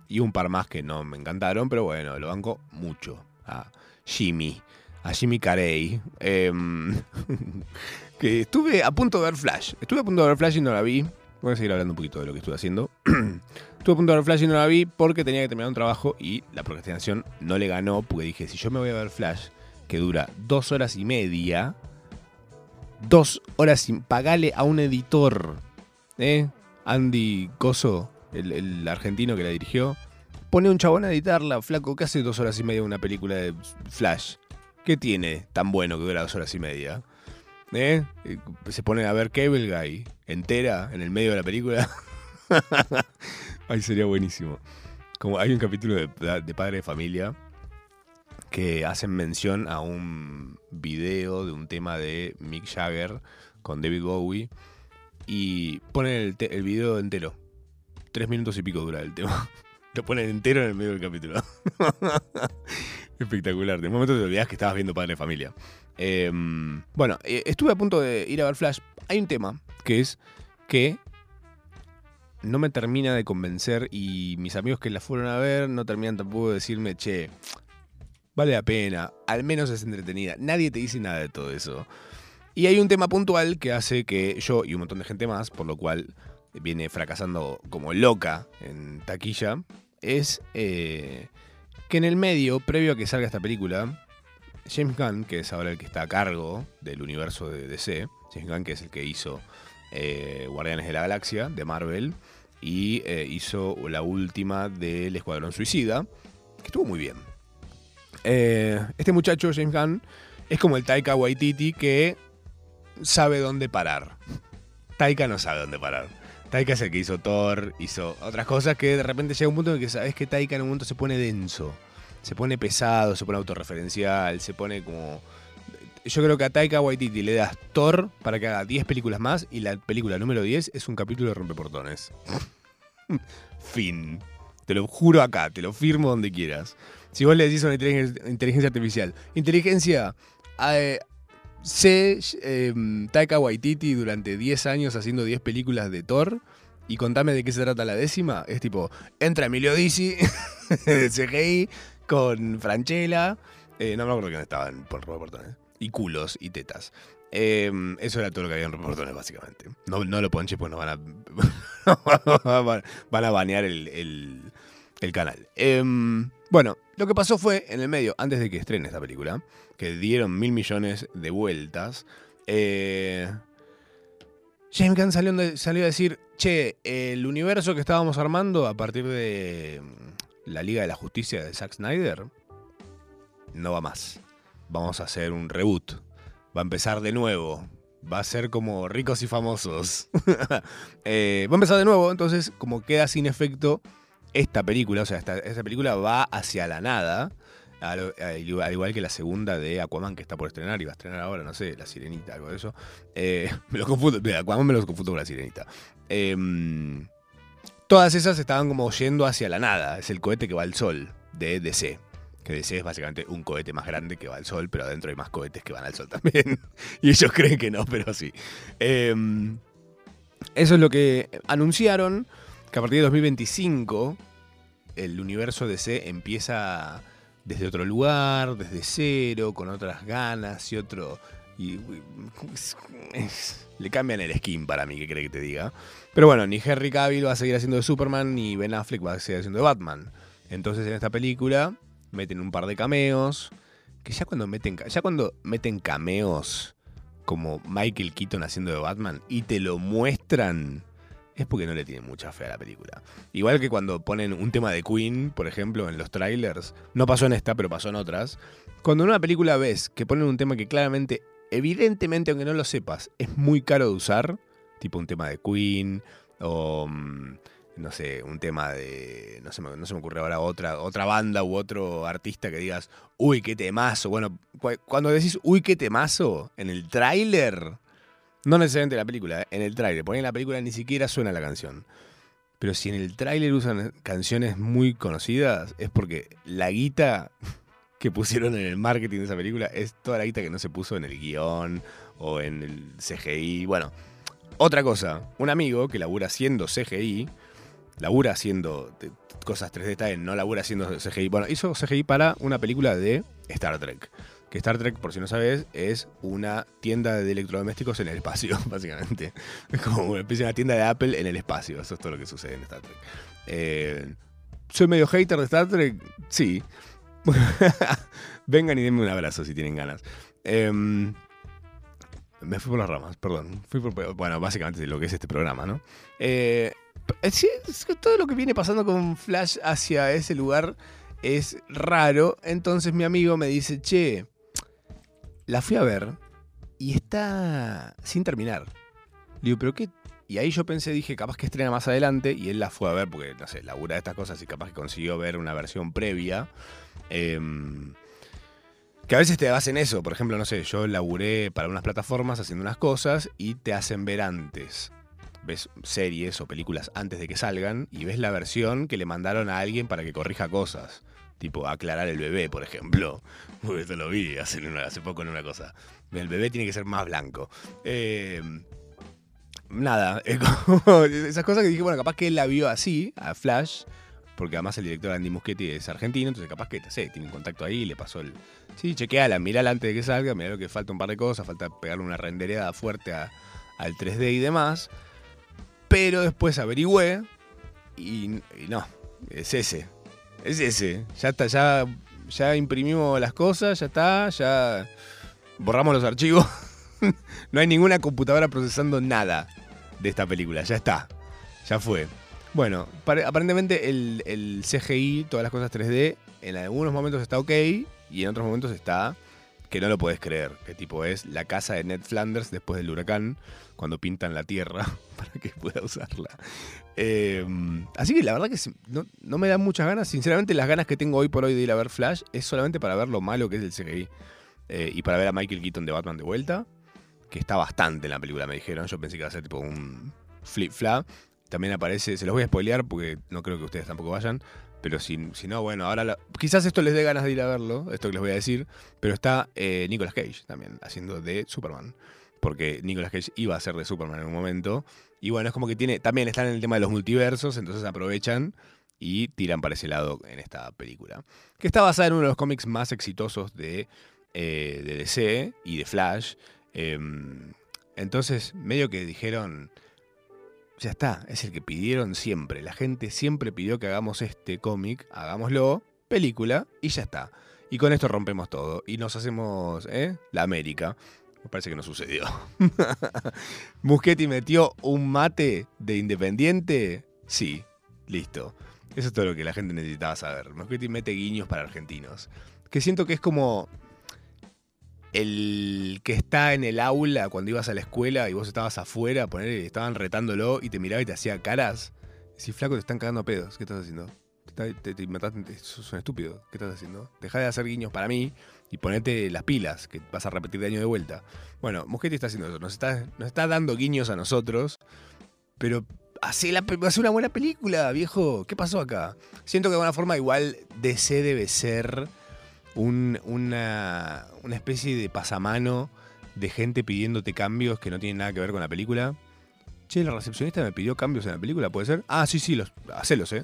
y un par más que no me encantaron, pero bueno, lo banco mucho. A Jimmy, a Jimmy Carey. Em, que estuve a punto de ver Flash. Estuve a punto de ver Flash y no la vi. Voy a seguir hablando un poquito de lo que estuve haciendo. estuve a punto de ver Flash y no la vi porque tenía que terminar un trabajo y la procrastinación no le ganó porque dije, si yo me voy a ver Flash, que dura dos horas y media, dos horas sin pagarle a un editor, ¿eh? Andy Coso, el, argentino que la dirigió, pone un chabón a editarla, flaco, que hace dos horas y media una película de Flash. ¿Qué tiene tan bueno que dura dos horas y media? ¿Eh? Eh, Se pone a ver Cable Guy entera en el medio de la película. Ay, sería buenísimo. Como hay un capítulo de, de Padre de Familia que hacen mención a un video de un tema de Mick Jagger con David Bowie y ponen el, el video entero. Tres minutos y pico dura el tema. Lo ponen entero en el medio del capítulo. Espectacular. De momento te olvidas que estabas viendo Padre de Familia. Eh, bueno, eh, estuve a punto de ir a ver Flash. Hay un tema que es que no me termina de convencer y mis amigos que la fueron a ver no terminan tampoco de decirme, che, vale la pena, al menos es entretenida. Nadie te dice nada de todo eso. Y hay un tema puntual que hace que yo y un montón de gente más, por lo cual viene fracasando como loca en taquilla, es eh, que en el medio, previo a que salga esta película, James Gunn, que es ahora el que está a cargo del universo de DC, James Gunn que es el que hizo eh, Guardianes de la Galaxia de Marvel y eh, hizo la última del Escuadrón Suicida, que estuvo muy bien. Eh, este muchacho, James Gunn, es como el Taika Waititi que sabe dónde parar. Taika no sabe dónde parar. Taika es el que hizo Thor, hizo otras cosas que de repente llega un punto en que sabes que Taika en un momento se pone denso, se pone pesado, se pone autorreferencial, se pone como... Yo creo que a Taika Waititi le das Thor para que haga 10 películas más y la película número 10 es un capítulo de rompeportones. fin. Te lo juro acá, te lo firmo donde quieras. Si vos le decís una inteligencia, artificial, inteligencia, eh, sé eh, Taika Waititi durante 10 años haciendo 10 películas de Thor y contame de qué se trata la décima, es tipo, entra Emilio Dizzi de CGI con Franchella, eh, no me acuerdo quién estaban por Roboportones, y culos y tetas. Eh, eso era todo lo que había en Roboportones, básicamente. No, no lo ponches, pues no van a. van, a banear el, el, canal. Em, bueno, lo que pasó fue en el medio, antes de que estrene esta película, que dieron mil millones de vueltas. Eh, James Gunn salió, salió a decir, che, el universo que estábamos armando a partir de la Liga de la Justicia de Zack Snyder no va más. Vamos a hacer un reboot. Va a empezar de nuevo. Va a ser como ricos y famosos. Eh, va a empezar de nuevo, entonces como queda sin efecto esta película, o sea, esta, película va hacia la nada. Al, al- al igual que la segunda de Aquaman que está por estrenar y va a estrenar ahora, no sé, La Sirenita, algo de eso. Eh, me lo confundo, Aquaman me lo confundo con La Sirenita. Em, todas esas estaban como yendo hacia la nada. Es el cohete que va al sol de DC. Que DC es básicamente un cohete más grande que va al sol, pero adentro hay más cohetes que van al sol también. y ellos creen que no, pero sí. Em, eso es lo que anunciaron, que a partir de 2025 el universo DC empieza desde otro lugar, desde cero, con otras ganas y otro... Y, es- le cambian el skin para mí, que cree que te diga. Pero bueno, ni Henry Cavill va a seguir haciendo de Superman, ni Ben Affleck va a seguir haciendo de Batman. Entonces en esta película meten un par de cameos, que ya cuando meten, ya cuando meten cameos como Michael Keaton haciendo de Batman y te lo muestran, es porque no le tienen mucha fe a la película. Igual que cuando ponen un tema de Queen, por ejemplo, en los trailers, no pasó en esta, pero pasó en otras. Cuando en una película ves que ponen un tema que claramente, evidentemente, aunque no lo sepas, es muy caro de usar, tipo un tema de Queen o mm, no sé, un tema de no se me, no ocurre ahora otra otra banda u otro artista que digas, "Uy, qué temazo." Bueno, cu- cuando decís, "Uy, qué temazo" en el tráiler, no necesariamente en la película, ¿eh? en el tráiler, porque en la película ni siquiera suena la canción. Pero si en el tráiler usan canciones muy conocidas, es porque la guita que pusieron en el marketing de esa película es toda la guita que no se puso en el guion o en el CGI. Bueno, otra cosa, un amigo que labura haciendo CGI, labura haciendo cosas 3D, está bien, no labura haciendo CGI. Bueno, hizo CGI para una película de Star Trek. Que Star Trek, por si no sabes, es una tienda de electrodomésticos en el espacio, básicamente. Es como una especie de tienda de Apple en el espacio. Eso es todo lo que sucede en Star Trek. Eh, ¿Soy medio hater de Star Trek? Sí. Vengan y denme un abrazo si tienen ganas. Em, me fui por las ramas, perdón. Fui por- bueno, básicamente lo que es este programa, ¿no? Eh, eh, todo lo que viene pasando con Flash hacia ese lugar es raro. Entonces mi amigo me dice, che, la fui a ver y está sin terminar. Le digo, ¿pero qué? Y ahí yo pensé, dije, capaz que estrena más adelante. Y él la fue a ver porque, no sé, labura de estas cosas y capaz que consiguió ver una versión previa. Em, que a veces te hacen eso. Por ejemplo, no sé, yo laburé para unas plataformas haciendo unas cosas y te hacen ver antes. Ves series o películas antes de que salgan y ves la versión que le mandaron a alguien para que corrija cosas. Tipo, aclarar el bebé, por ejemplo. Esto lo vi hace, hace poco en una cosa. El bebé tiene que ser más blanco. Eh, nada, es esas cosas que dije, bueno, capaz que él la vio así, a Flash, porque además el director Andy Muschietti es argentino, entonces capaz que, sé, tiene un contacto ahí le pasó el... Sí, chequeala, mirala antes de que salga, mirá que falta un par de cosas, falta pegarle una rendereada fuerte al 3D y demás. Pero después averigüé y, y no, es ese. Es ese. Ya está, ya, ya imprimimos las cosas, ya está, ya borramos los archivos. no hay ninguna computadora procesando nada de esta película, ya está. Ya fue. Bueno, pare- aparentemente el, el CGI, todas las cosas 3D, en algunos momentos está ok y en otros momentos está que no lo puedes creer. Que tipo es la casa de Ned Flanders después del huracán, cuando pintan la tierra para que pueda usarla. Eh, así que la verdad que no, no me dan muchas ganas. Sinceramente, las ganas que tengo hoy por hoy de ir a ver Flash es solamente para ver lo malo que es el CGI. Eh, y para ver a Michael Keaton de Batman de vuelta, que está bastante en la película, me dijeron. Yo pensé que iba a ser tipo un flip-flap. También aparece, se los voy a spoilear porque no creo que ustedes tampoco vayan. Pero si, si no, bueno, ahora quizás esto les dé ganas de ir a verlo, esto que les voy a decir. Pero está eh, Nicolas Cage también haciendo de Superman. Porque Nicolas Cage iba a ser de Superman en un momento. Y bueno, es como que tiene. También están en el tema de los multiversos, entonces aprovechan y tiran para ese lado en esta película. Que está basada en uno de los cómics más exitosos de, eh, de DC y de Flash. Em, entonces, medio que dijeron. Ya está, es el que pidieron siempre. La gente siempre pidió que hagamos este cómic, hagámoslo, película, y ya está. Y con esto rompemos todo. Y nos hacemos, ¿eh? La América. Me parece que no sucedió. Muschetti metió un mate de Independiente. Sí, listo. Eso es todo lo que la gente necesitaba saber. Muschetti mete guiños para argentinos. Que siento que es como el que está en el aula cuando ibas a la escuela y vos estabas afuera, poner, estaban retándolo y te miraba y te hacía caras. Si flaco te están cagando pedos, ¿qué estás haciendo? Te, te, te mataste- sos un estúpido, ¿qué estás haciendo? Deja de hacer guiños para mí y ponete las pilas, que vas a repetir de año de vuelta. Bueno, Muschetti está haciendo eso, nos está, nos está dando guiños a nosotros, pero hace una buena película, viejo. ¿Qué pasó acá? Siento que de alguna forma igual DC debe ser un- una, una especie de pasamano de gente pidiéndote cambios que no tienen nada que ver con la película. Che, la recepcionista me pidió cambios en la película, ¿puede ser? Ah, sí, sí, los, hacelos, ¿eh?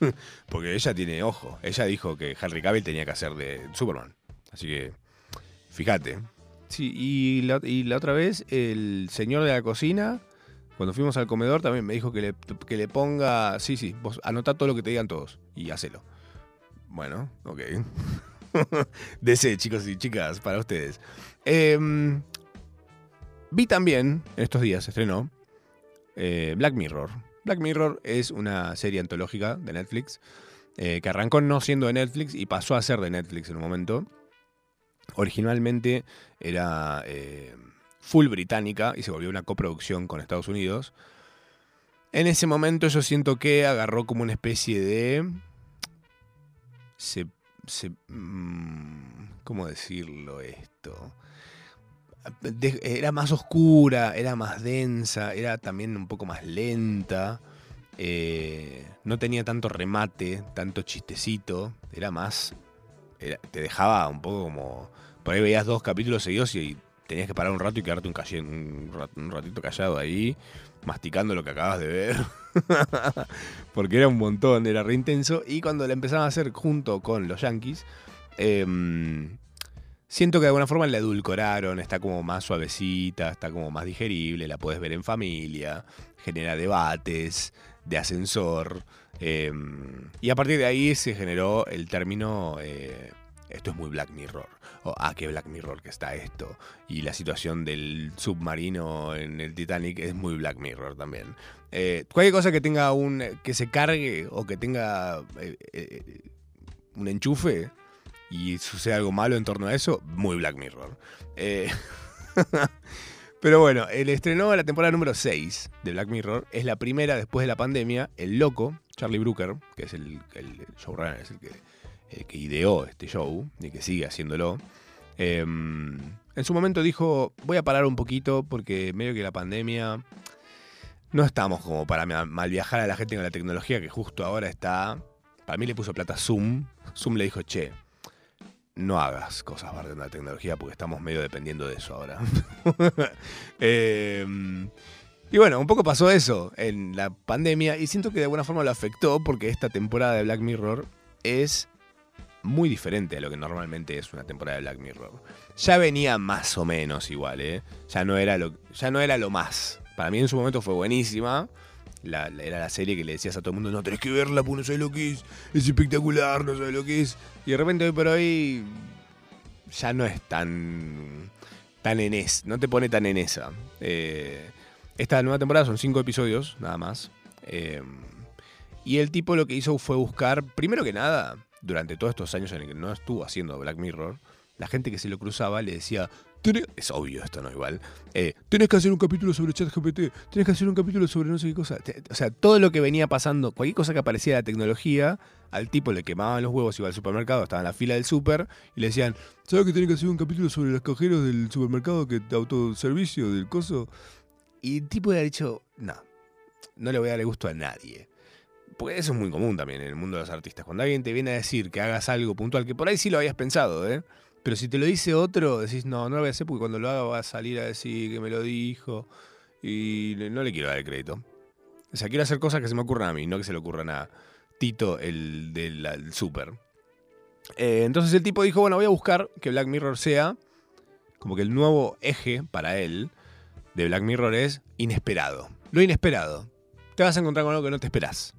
Porque ella tiene ojo. Ella dijo que Henry Cavill tenía que hacer de Superman. Así que, fíjate. Sí, y la, otra vez, el señor de la cocina, cuando fuimos al comedor, también me dijo que le, que le ponga. Sí, sí, vos anotá todo lo que te digan todos y hacelo. Bueno, ok. DC, chicos y chicas, para ustedes. Em, vi también, en estos días se estrenó, eh, Black Mirror. Black Mirror es una serie antológica de Netflix eh, que arrancó no siendo de Netflix y pasó a ser de Netflix en un momento. Originalmente era eh, full británica y se volvió una coproducción con Estados Unidos. En ese momento yo siento que agarró como una especie de... Se, mm, ¿Cómo decirlo esto? Era más oscura, era más densa, era también un poco más lenta. eh, no tenía tanto remate, tanto chistecito. Era más. era- te dejaba un poco como. Por ahí veías dos capítulos seguidos y tenías que parar un rato y quedarte un, calle- ratito callado ahí, masticando lo que acabas de ver. Porque era un montón, era re intenso. Y cuando la empezaban a hacer junto con los Yankees, em, siento que de alguna forma la edulcoraron, está como más suavecita, está como más digerible, la puedes ver en familia, genera debates de ascensor. em, y a partir de ahí se generó el término, eh, esto es muy Black Mirror, o ah, qué Black Mirror que está esto. Y la situación del submarino en el Titanic es muy Black Mirror también. Eh, cualquier cosa que tenga un, que se cargue o que tenga eh, eh, un enchufe, y sucede algo malo en torno a eso, muy Black Mirror. Eh, pero bueno, el estrenó la temporada número 6 de Black Mirror. Es la primera después de la pandemia. El loco, Charlie Brooker, que es el, el showrunner, es el que, el que ideó este show y que sigue haciéndolo. eh, en su momento dijo, voy a parar un poquito porque medio que la pandemia... No estamos como para ma- mal viajar a la gente con la tecnología que justo ahora está... Para mí le puso plata Zoom. Zoom le dijo, che, no hagas cosas bardeando la tecnología porque estamos medio dependiendo de eso ahora. Eh, y bueno, un poco pasó eso en la pandemia y siento que de alguna forma lo afectó porque esta temporada de Black Mirror es muy diferente a lo que normalmente es una temporada de Black Mirror. Ya venía más o menos igual, ¿eh? Ya no era lo, ya no era lo más. Para mí en su momento fue buenísima. La- era la serie que le decías a todo el mundo, no tenés que verla porque no sabes lo que es. Es espectacular, no sabes lo que es. Y de repente hoy por hoy ya no es tan, tan en es, no te pone tan en esa. Eh, esta nueva temporada son cinco episodios, nada más. Eh, y el tipo lo que hizo fue buscar, primero que nada, durante todos estos años en el que no estuvo haciendo Black Mirror, la gente que se lo cruzaba le decía, es obvio esto, ¿no? Igual, eh, tenés que hacer un capítulo sobre ChatGPT, tenés que hacer un capítulo sobre no sé qué cosa. Te- O sea, todo lo que venía pasando, cualquier cosa que aparecía de la tecnología, al tipo le quemaban los huevos, iba al supermercado, estaba en la fila del súper, y le decían, ¿sabes que tenés que hacer un capítulo sobre los cajeros del supermercado que autoservicio del coso? Y el tipo le ha dicho, no, no le voy a dar el gusto a nadie. Porque eso es muy común también en el mundo de los artistas. Cuando alguien te viene a decir que hagas algo puntual, que por ahí sí lo habías pensado, ¿eh? Pero si te lo dice otro, decís, no, no lo voy a hacer porque cuando lo haga va a salir a decir que me lo dijo. Y no le quiero dar el crédito. O sea, quiero hacer cosas que se me ocurran a mí, no que se le ocurran a Tito, el del del súper. Eh, entonces el tipo dijo, bueno, voy a buscar que Black Mirror sea como que el nuevo eje para él de Black Mirror es inesperado. Lo inesperado. te vas a encontrar con algo que no te esperás.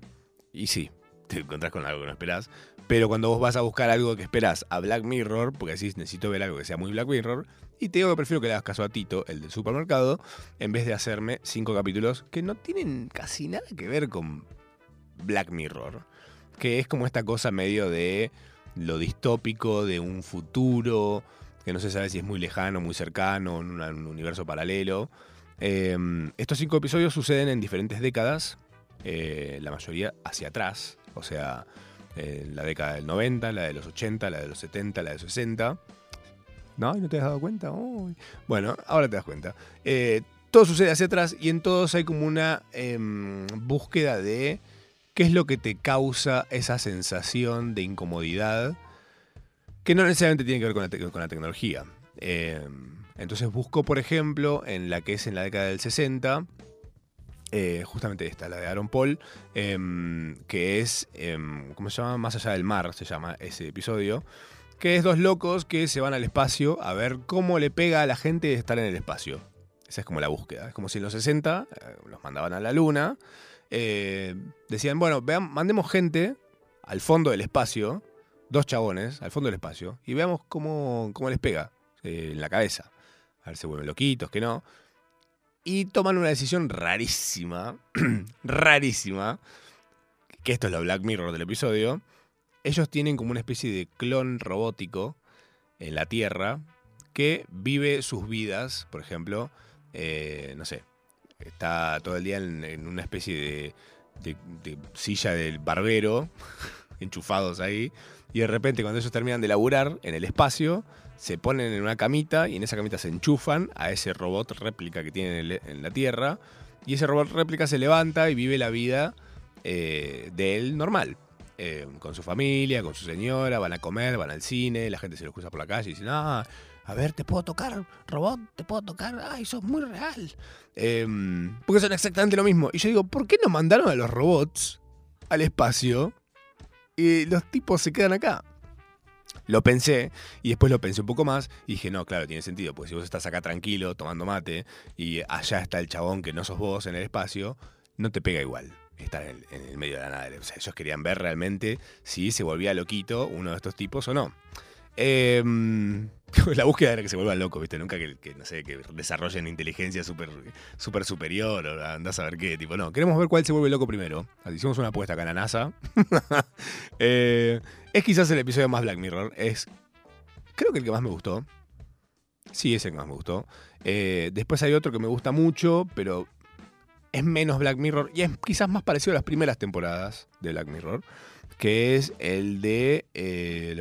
Y sí, te encontrás con algo que no esperás. Pero cuando vos vas a buscar algo que esperás a Black Mirror, porque decís necesito ver algo que sea muy Black Mirror, y te digo que prefiero que le hagas caso a Tito, el del supermercado, en vez de hacerme cinco capítulos que no tienen casi nada que ver con Black Mirror. Que es como esta cosa medio de lo distópico, de un futuro, que no se sabe si es muy lejano, muy cercano, en un universo paralelo. Eh, estos cinco episodios suceden en diferentes décadas, eh, la mayoría hacia atrás, o sea, la década del 90, la de los 80, la de los 70, la de los 60. ¿No? ¿Y ¿No te has dado cuenta? Bueno, ahora te das cuenta. Eh, todo sucede hacia atrás y en todos hay como una em, búsqueda de qué es lo que te causa esa sensación de incomodidad que no necesariamente tiene que ver con la, con la tecnología. Em, entonces busco, por ejemplo, en la que es en la década del 60, eh, justamente esta, la de Aaron Paul, em, que es, em, ¿cómo se llama? Más allá del mar, se llama ese episodio, que es dos locos que se van al espacio a ver cómo le pega a la gente estar en el espacio. Esa es como la búsqueda. Es como si en los 60 eh, los mandaban a la luna, eh, decían, bueno, vean, mandemos gente al fondo del espacio, dos chabones al fondo del espacio, y veamos cómo, cómo les pega en la cabeza. A ver si vuelven loquitos, que no. Y toman una decisión rarísima, rarísima, que esto es lo Black Mirror del episodio. Ellos tienen como una especie de clon robótico en la Tierra que vive sus vidas, por ejemplo, eh, no sé, está todo el día en, una especie de, de- de silla del barbero, enchufados ahí, y de repente cuando ellos terminan de laburar en el espacio, se ponen en una camita y en esa camita se enchufan a ese robot réplica que tienen en, la Tierra, y ese robot réplica se levanta y vive la vida eh, de él normal. eh, con su familia, con su señora, van a comer, van al cine, la gente se los cruza por la calle y dicen, ah, a ver, ¿te puedo tocar, robot? ¿Te puedo tocar? Ay, sos muy real. Em, porque son exactamente lo mismo. Y yo digo, ¿por qué no mandaron a los robots al espacio y los tipos se quedan acá? Lo pensé y después lo pensé un poco más y dije, no, claro, tiene sentido, porque si vos estás acá tranquilo tomando mate y allá está el chabón que no sos vos en el espacio, no te pega igual estar en el, medio de la nada. O sea, ellos querían ver realmente si se volvía loquito uno de estos tipos o no. Em, la búsqueda era que se vuelvan locos, ¿viste? Nunca que, no sé, que desarrollen inteligencia súper super superior o andás a ver qué. Tipo, no, queremos ver cuál se vuelve loco primero. Hicimos una apuesta acá en la NASA. Eh, es quizás el episodio más Black Mirror. Es, creo que el que más me gustó. Sí, es el que más me gustó. Eh, después hay otro que me gusta mucho, pero es menos Black Mirror y es quizás más parecido a las primeras temporadas de Black Mirror, que es el de, eh,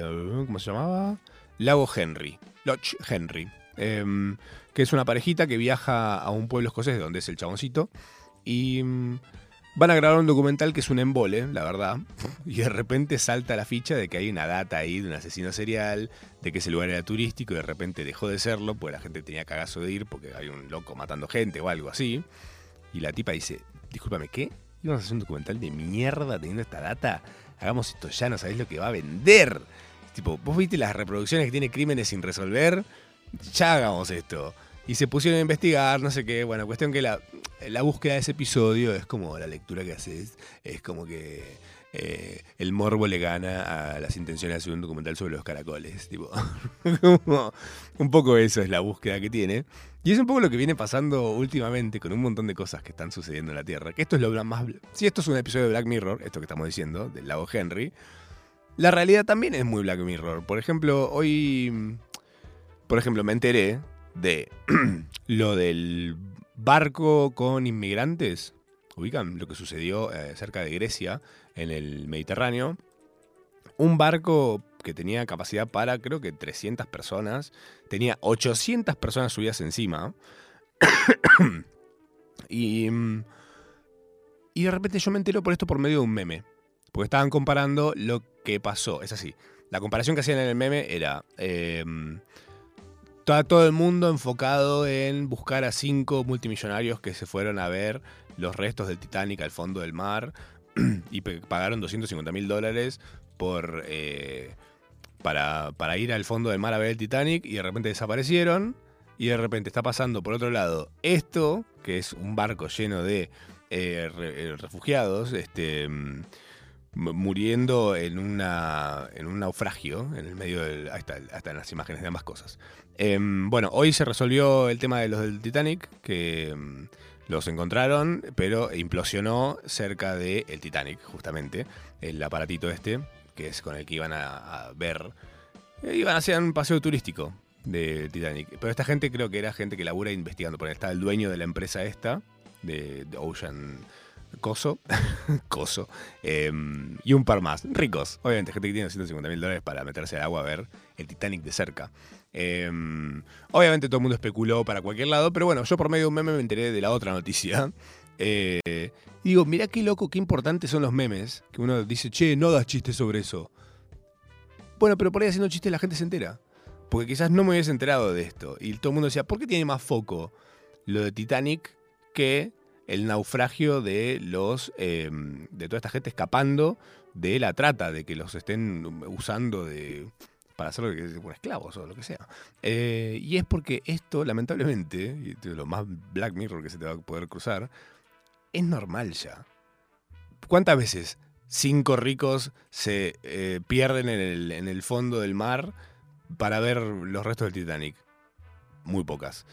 ¿cómo se llamaba? Lago Henry, Lodge Henry, em, que es una parejita que viaja a un pueblo escocés donde es el chaboncito y mm, van a grabar un documental que es un embole, la verdad, y de repente salta la ficha de que hay una data ahí de un asesino serial, de que ese lugar era turístico y de repente dejó de serlo, porque la gente tenía cagazo de ir porque hay un loco matando gente o algo así. Y la tipa dice, discúlpame, ¿qué? ¿Íbamos a hacer un documental de mierda teniendo esta data? Hagamos esto ya, no sabéis lo que va a vender. Tipo, vos viste las reproducciones que tiene Crímenes sin resolver, ya hagamos esto. Y se pusieron a investigar, no sé qué. Bueno, cuestión que la, búsqueda de ese episodio es como la lectura que haces, es como que eh, el morbo le gana a las intenciones de hacer un documental sobre los caracoles. Tipo, como un poco eso es la búsqueda que tiene. Y es un poco lo que viene pasando últimamente con un montón de cosas que están sucediendo en la Tierra. Que esto es lo más. Si esto es un episodio de Black Mirror, esto que estamos diciendo, del lago Henry, la realidad también es muy Black Mirror. Por ejemplo, hoy. Por ejemplo, me enteré de lo del barco con inmigrantes. Ubican lo que sucedió eh, cerca de Grecia, en el Mediterráneo. Un barco que tenía capacidad para, creo que 300 personas. Tenía 800 personas subidas encima. y, mm, y de repente yo me entero por esto por medio de un meme. Porque estaban comparando lo que pasó. Es así. La comparación que hacían en el meme era. eh, Está todo el mundo enfocado en buscar a cinco multimillonarios que se fueron a ver los restos del Titanic al fondo del mar y pagaron 250 mil dólares por, eh, para, para ir al fondo del mar a ver el Titanic y de repente desaparecieron y de repente está pasando por otro lado esto, que es un barco lleno de eh, eh, refugiados este, mu- muriendo en, una, en un naufragio en el medio del... Ahí está, ahí están las imágenes de ambas cosas. Em, bueno, hoy se resolvió el tema de los del Titanic, que mm, los encontraron, pero implosionó cerca del Titanic, justamente, el aparatito este, que es con el que iban a, ver, eh, iban a hacer un paseo turístico de Titanic. Pero esta gente creo que era gente que labura investigando, porque está el dueño de la empresa esta, de, de Ocean Coso, Coso, em, y un par más, ricos, obviamente, gente que tiene 150 mil dólares para meterse al agua a ver el Titanic de cerca. Em, obviamente todo el mundo especuló para cualquier lado, pero bueno, yo por medio de un meme me enteré de la otra noticia. Eh, y digo, mirá qué loco, qué importantes son los memes, que uno dice, che, no das chistes sobre eso. Bueno, pero por ahí haciendo chistes la gente se entera. Porque quizás no me hubiese enterado de esto. Y todo el mundo decía, ¿por qué tiene más foco lo de Titanic que el naufragio de los eh, de toda esta gente escapando de la trata, de que los estén usando de para hacerlo que como esclavos o lo que sea. Eh, y es porque esto, lamentablemente, es lo más Black Mirror que se te va a poder cruzar, es normal ya. ¿Cuántas veces cinco ricos se eh, pierden en el, en el fondo del mar para ver los restos del Titanic? Muy pocas.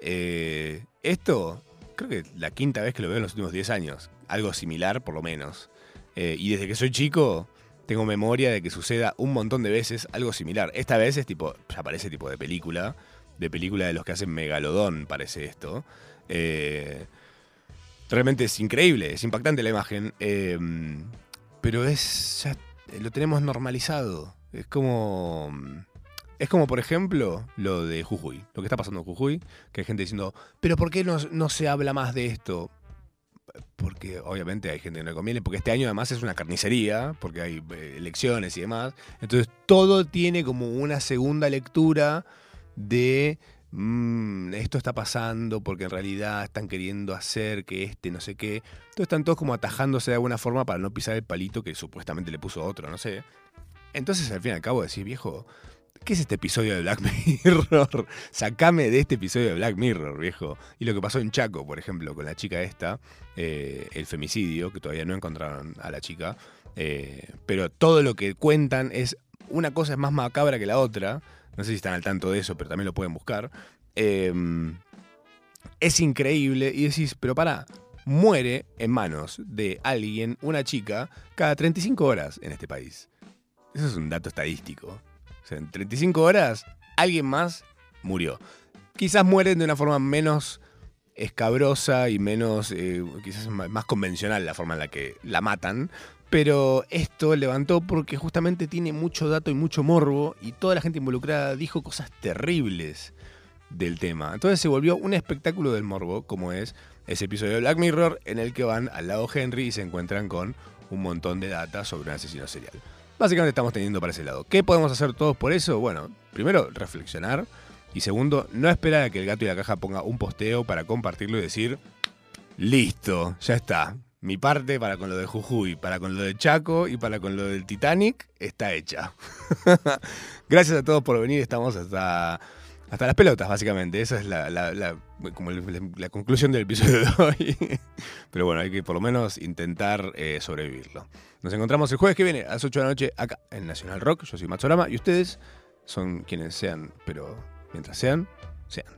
Eh, esto, creo que la quinta vez que lo veo en los últimos 10 años. Algo similar, por lo menos. Eh, y desde que soy chico, tengo memoria de que suceda un montón de veces algo similar. Esta vez es tipo, ya parece tipo de película. De película de los que hacen Megalodón, parece esto. Eh, realmente es increíble, es impactante la imagen. eh, pero es. lo tenemos normalizado. Es como. Es como, por ejemplo, lo de Jujuy. Lo que está pasando en Jujuy, que hay gente diciendo, pero ¿por qué no, no se habla más de esto? Porque obviamente hay gente que no le conviene, porque este año además es una carnicería, porque hay eh, elecciones y demás. Entonces todo tiene como una segunda lectura de "Mm, esto está pasando porque en realidad están queriendo hacer que este no sé qué. Entonces están todos como atajándose de alguna forma para no pisar el palito que supuestamente le puso otro, no sé. Entonces al fin y al cabo decís, viejo, ¿qué es este episodio de Black Mirror? Sacame de este episodio de Black Mirror, viejo. Y lo que pasó en Chaco, por ejemplo, con la chica esta, eh, el femicidio, que todavía no encontraron a la chica. eh, pero todo lo que cuentan es. Una cosa es más macabra que la otra. No sé si están al tanto de eso, pero también lo pueden buscar. Eh, es increíble. Y decís, pero pará, muere en manos de alguien, una chica, cada 35 horas en este país. Eso es un dato estadístico. En 35 horas, alguien más murió. Quizás mueren de una forma menos escabrosa y menos, eh, quizás más convencional la forma en la que la matan. Pero esto levantó porque justamente tiene mucho dato y mucho morbo y toda la gente involucrada dijo cosas terribles del tema. Entonces se volvió un espectáculo del morbo, como es ese episodio de Black Mirror en el que van al lado Henry y se encuentran con un montón de data sobre un asesino serial. Básicamente estamos teniendo para ese lado. ¿Qué podemos hacer todos por eso? Bueno, primero, reflexionar. Y segundo, no esperar a que el gato y la caja ponga un posteo para compartirlo y decir, listo, ya está. Mi parte para con lo de Jujuy, para con lo de Chaco y para con lo del Titanic está hecha. Gracias a todos por venir, estamos hasta, hasta las pelotas, básicamente. Esa es la, la- la- como la conclusión del episodio de hoy. Pero bueno, hay que por lo menos intentar eh, sobrevivirlo. Nos encontramos el jueves que viene a las 8 de la noche acá en Nacional Rock. Yo soy Matsorama y ustedes son quienes sean, pero mientras sean, sean.